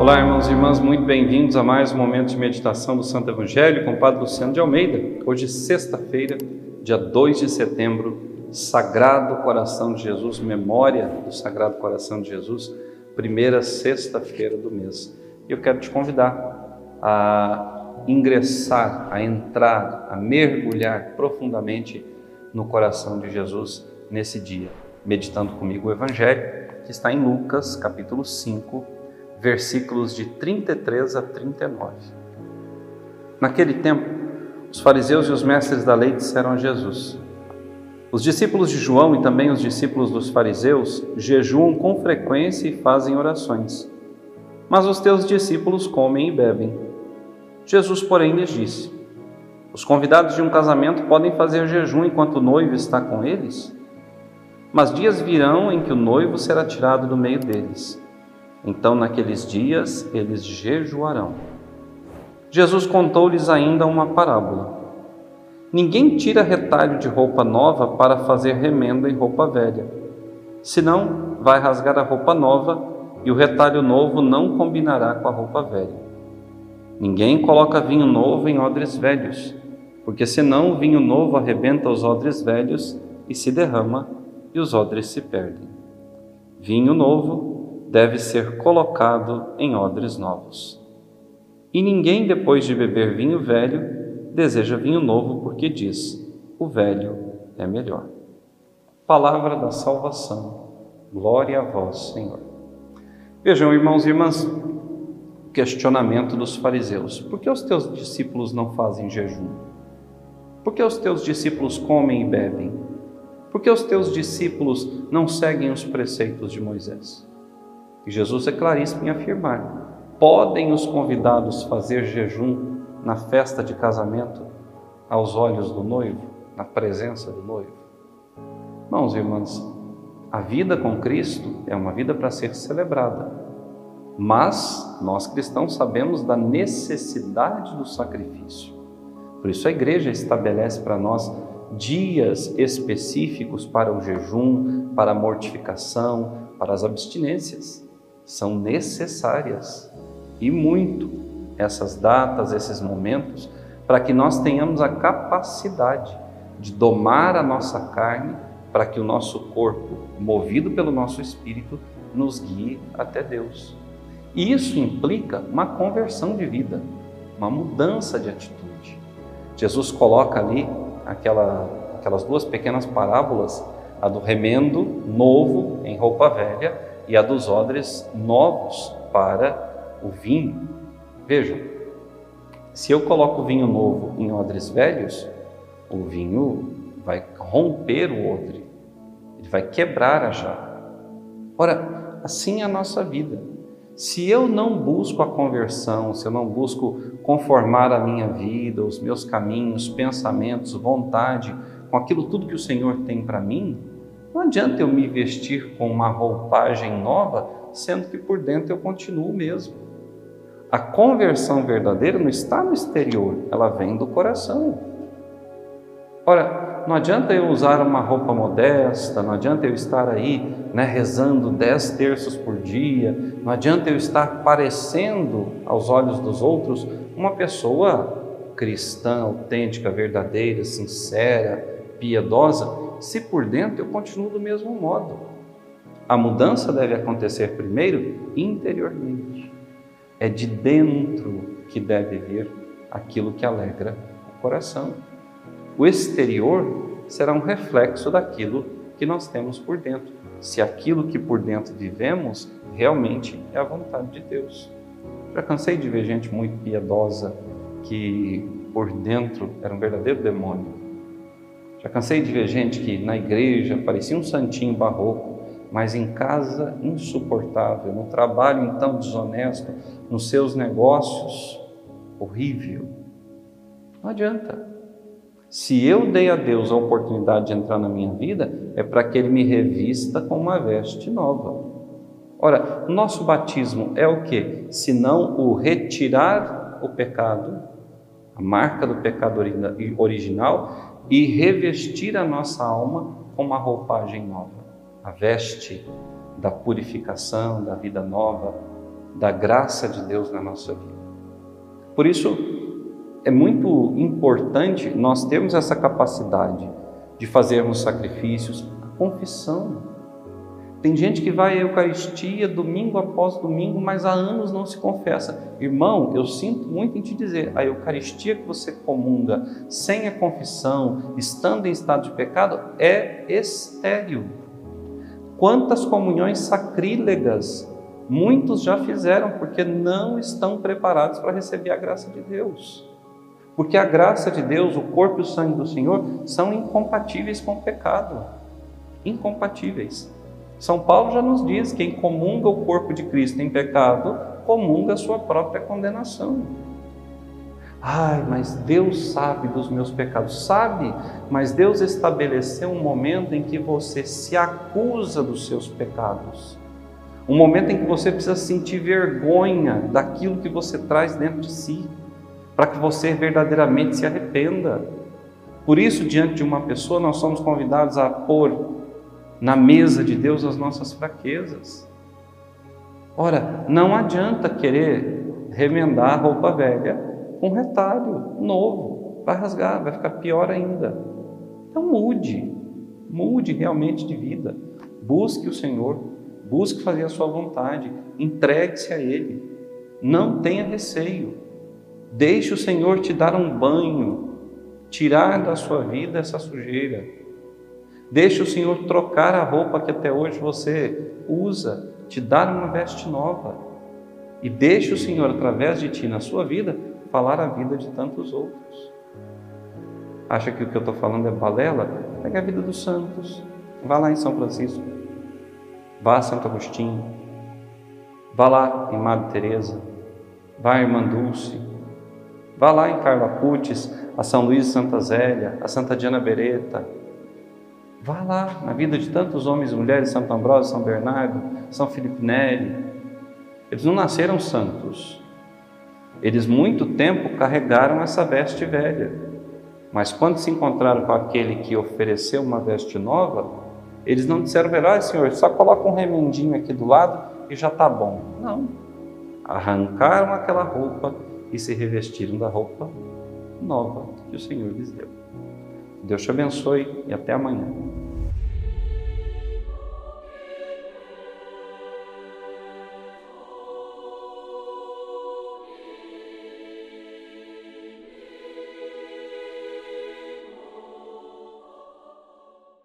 Olá, irmãos e irmãs, muito bem-vindos a mais um momento de meditação do Santo Evangelho com o Padre Luciano de Almeida. Hoje, sexta-feira, dia 2 de setembro, Sagrado Coração de Jesus, memória do Sagrado Coração de Jesus, primeira sexta-feira do mês. E eu quero te convidar a ingressar, a entrar, a mergulhar profundamente no coração de Jesus nesse dia, meditando comigo o Evangelho que está em Lucas, capítulo 5, versículos de 33 a 39. Naquele tempo, os fariseus e os mestres da lei disseram a Jesus: Os discípulos de João e também os discípulos dos fariseus jejuam com frequência e fazem orações, mas os teus discípulos comem e bebem. Jesus, porém, lhes disse: Os convidados de um casamento podem fazer jejum enquanto o noivo está com eles? Mas dias virão em que o noivo será tirado do meio deles então, naqueles dias, eles jejuarão. Jesus contou-lhes ainda uma parábola. Ninguém tira retalho de roupa nova para fazer remendo em roupa velha. Senão, vai rasgar a roupa nova e o retalho novo não combinará com a roupa velha. Ninguém coloca vinho novo em odres velhos, porque senão o vinho novo arrebenta os odres velhos e se derrama e os odres se perdem. Vinho novo deve ser colocado em odres novos. E ninguém, depois de beber vinho velho, deseja vinho novo, porque diz: o velho é melhor. Palavra da salvação. Glória a vós, Senhor. Vejam, irmãos e irmãs, questionamento dos fariseus: por que os teus discípulos não fazem jejum? Por que os teus discípulos comem e bebem? Por que os teus discípulos não seguem os preceitos de Moisés? E Jesus é claríssimo em afirmar: podem os convidados fazer jejum na festa de casamento aos olhos do noivo, na presença do noivo? Irmãos e irmãs, a vida com Cristo é uma vida para ser celebrada, mas nós cristãos sabemos da necessidade do sacrifício. Por isso a igreja estabelece para nós dias específicos para o jejum, para a mortificação, para as abstinências são necessárias e muito essas datas, esses momentos, para que nós tenhamos a capacidade de domar a nossa carne, para que o nosso corpo, movido pelo nosso espírito, nos guie até Deus. E isso implica uma conversão de vida, uma mudança de atitude. Jesus coloca ali aquela, aquelas duas pequenas parábolas, a do remendo novo em roupa velha e a dos odres novos para o vinho. Vejam, se eu coloco vinho novo em odres velhos, o vinho vai romper o odre, ele vai quebrar a jarra. Ora, assim é a nossa vida. Se eu não busco a conversão, se eu não busco conformar a minha vida, os meus caminhos, pensamentos, vontade, com aquilo tudo que o Senhor tem para mim, não adianta eu me vestir com uma roupagem nova, sendo que por dentro eu continuo mesmo. A conversão verdadeira não está no exterior, ela vem do coração. Ora, não adianta eu usar uma roupa modesta, não adianta eu estar aí né, rezando dez terços por dia, não adianta eu estar parecendo aos olhos dos outros uma pessoa cristã, autêntica, verdadeira, sincera, piedosa, se por dentro eu continuo do mesmo modo. A mudança deve acontecer primeiro interiormente. É de dentro que deve vir aquilo que alegra o coração. O exterior será um reflexo daquilo que nós temos por dentro. Se aquilo que por dentro vivemos realmente é a vontade de Deus. Já cansei de ver gente muito piedosa que por dentro era um verdadeiro demônio já cansei de ver gente que na igreja parecia um santinho barroco, mas em casa insuportável, no trabalho então desonesto, nos seus negócios horrível. Não adianta. Se eu dei a Deus a oportunidade de entrar na minha vida, é para que Ele me revista com uma veste nova. Ora, nosso batismo é o que? Se não o retirar o pecado, a marca do pecado original, e revestir a nossa alma com uma roupagem nova, a veste da purificação, da vida nova, da graça de Deus na nossa vida. Por isso, é muito importante nós termos essa capacidade de fazermos sacrifícios, a confissão. Tem gente que vai à Eucaristia domingo após domingo, mas há anos não se confessa. Irmão, eu sinto muito em te dizer, a Eucaristia que você comunga sem a confissão, estando em estado de pecado, é estéril. Quantas comunhões sacrílegas muitos já fizeram porque não estão preparados para receber a graça de Deus. Porque a graça de Deus, o corpo e o sangue do Senhor, são incompatíveis com o pecado. Incompatíveis. São Paulo já nos diz: quem comunga o corpo de Cristo em pecado, comunga a sua própria condenação. Ai, mas Deus sabe dos meus pecados. Sabe, mas Deus estabeleceu um momento em que você se acusa dos seus pecados. Um momento em que você precisa sentir vergonha daquilo que você traz dentro de si, para que você verdadeiramente se arrependa. Por isso, diante de uma pessoa, nós somos convidados a pôr na mesa de Deus as nossas fraquezas. Ora, não adianta querer remendar a roupa velha com um retalho novo, vai rasgar, vai ficar pior ainda. Então mude, mude realmente de vida. Busque o Senhor, busque fazer a sua vontade, entregue-se a Ele. Não tenha receio. Deixe o Senhor te dar um banho, tirar da sua vida essa sujeira Deixe o Senhor trocar a roupa que até hoje você usa, te dar uma veste nova. E deixe o Senhor, através de ti, na sua vida, falar a vida de tantos outros. Acha que o que eu estou falando é balela? Pega a vida dos santos. Vá lá em São Francisco. Vá a Santo Agostinho. Vá lá em Madre Teresa. Vá a Irmã Dulce. Vá lá em Carla Putis, a São Luís de Santa Zélia, a Santa Diana Beretta, Vá lá na vida de tantos homens e mulheres, Santo Ambrósio, São Bernardo, São Filipe Neri. Eles não nasceram santos. Eles muito tempo carregaram essa veste velha. Mas quando se encontraram com aquele que ofereceu uma veste nova, eles não disseram, ah, Senhor, só coloca um remendinho aqui do lado e já está bom. Não. Arrancaram aquela roupa e se revestiram da roupa nova que o Senhor lhes deu. Deus te abençoe e até amanhã.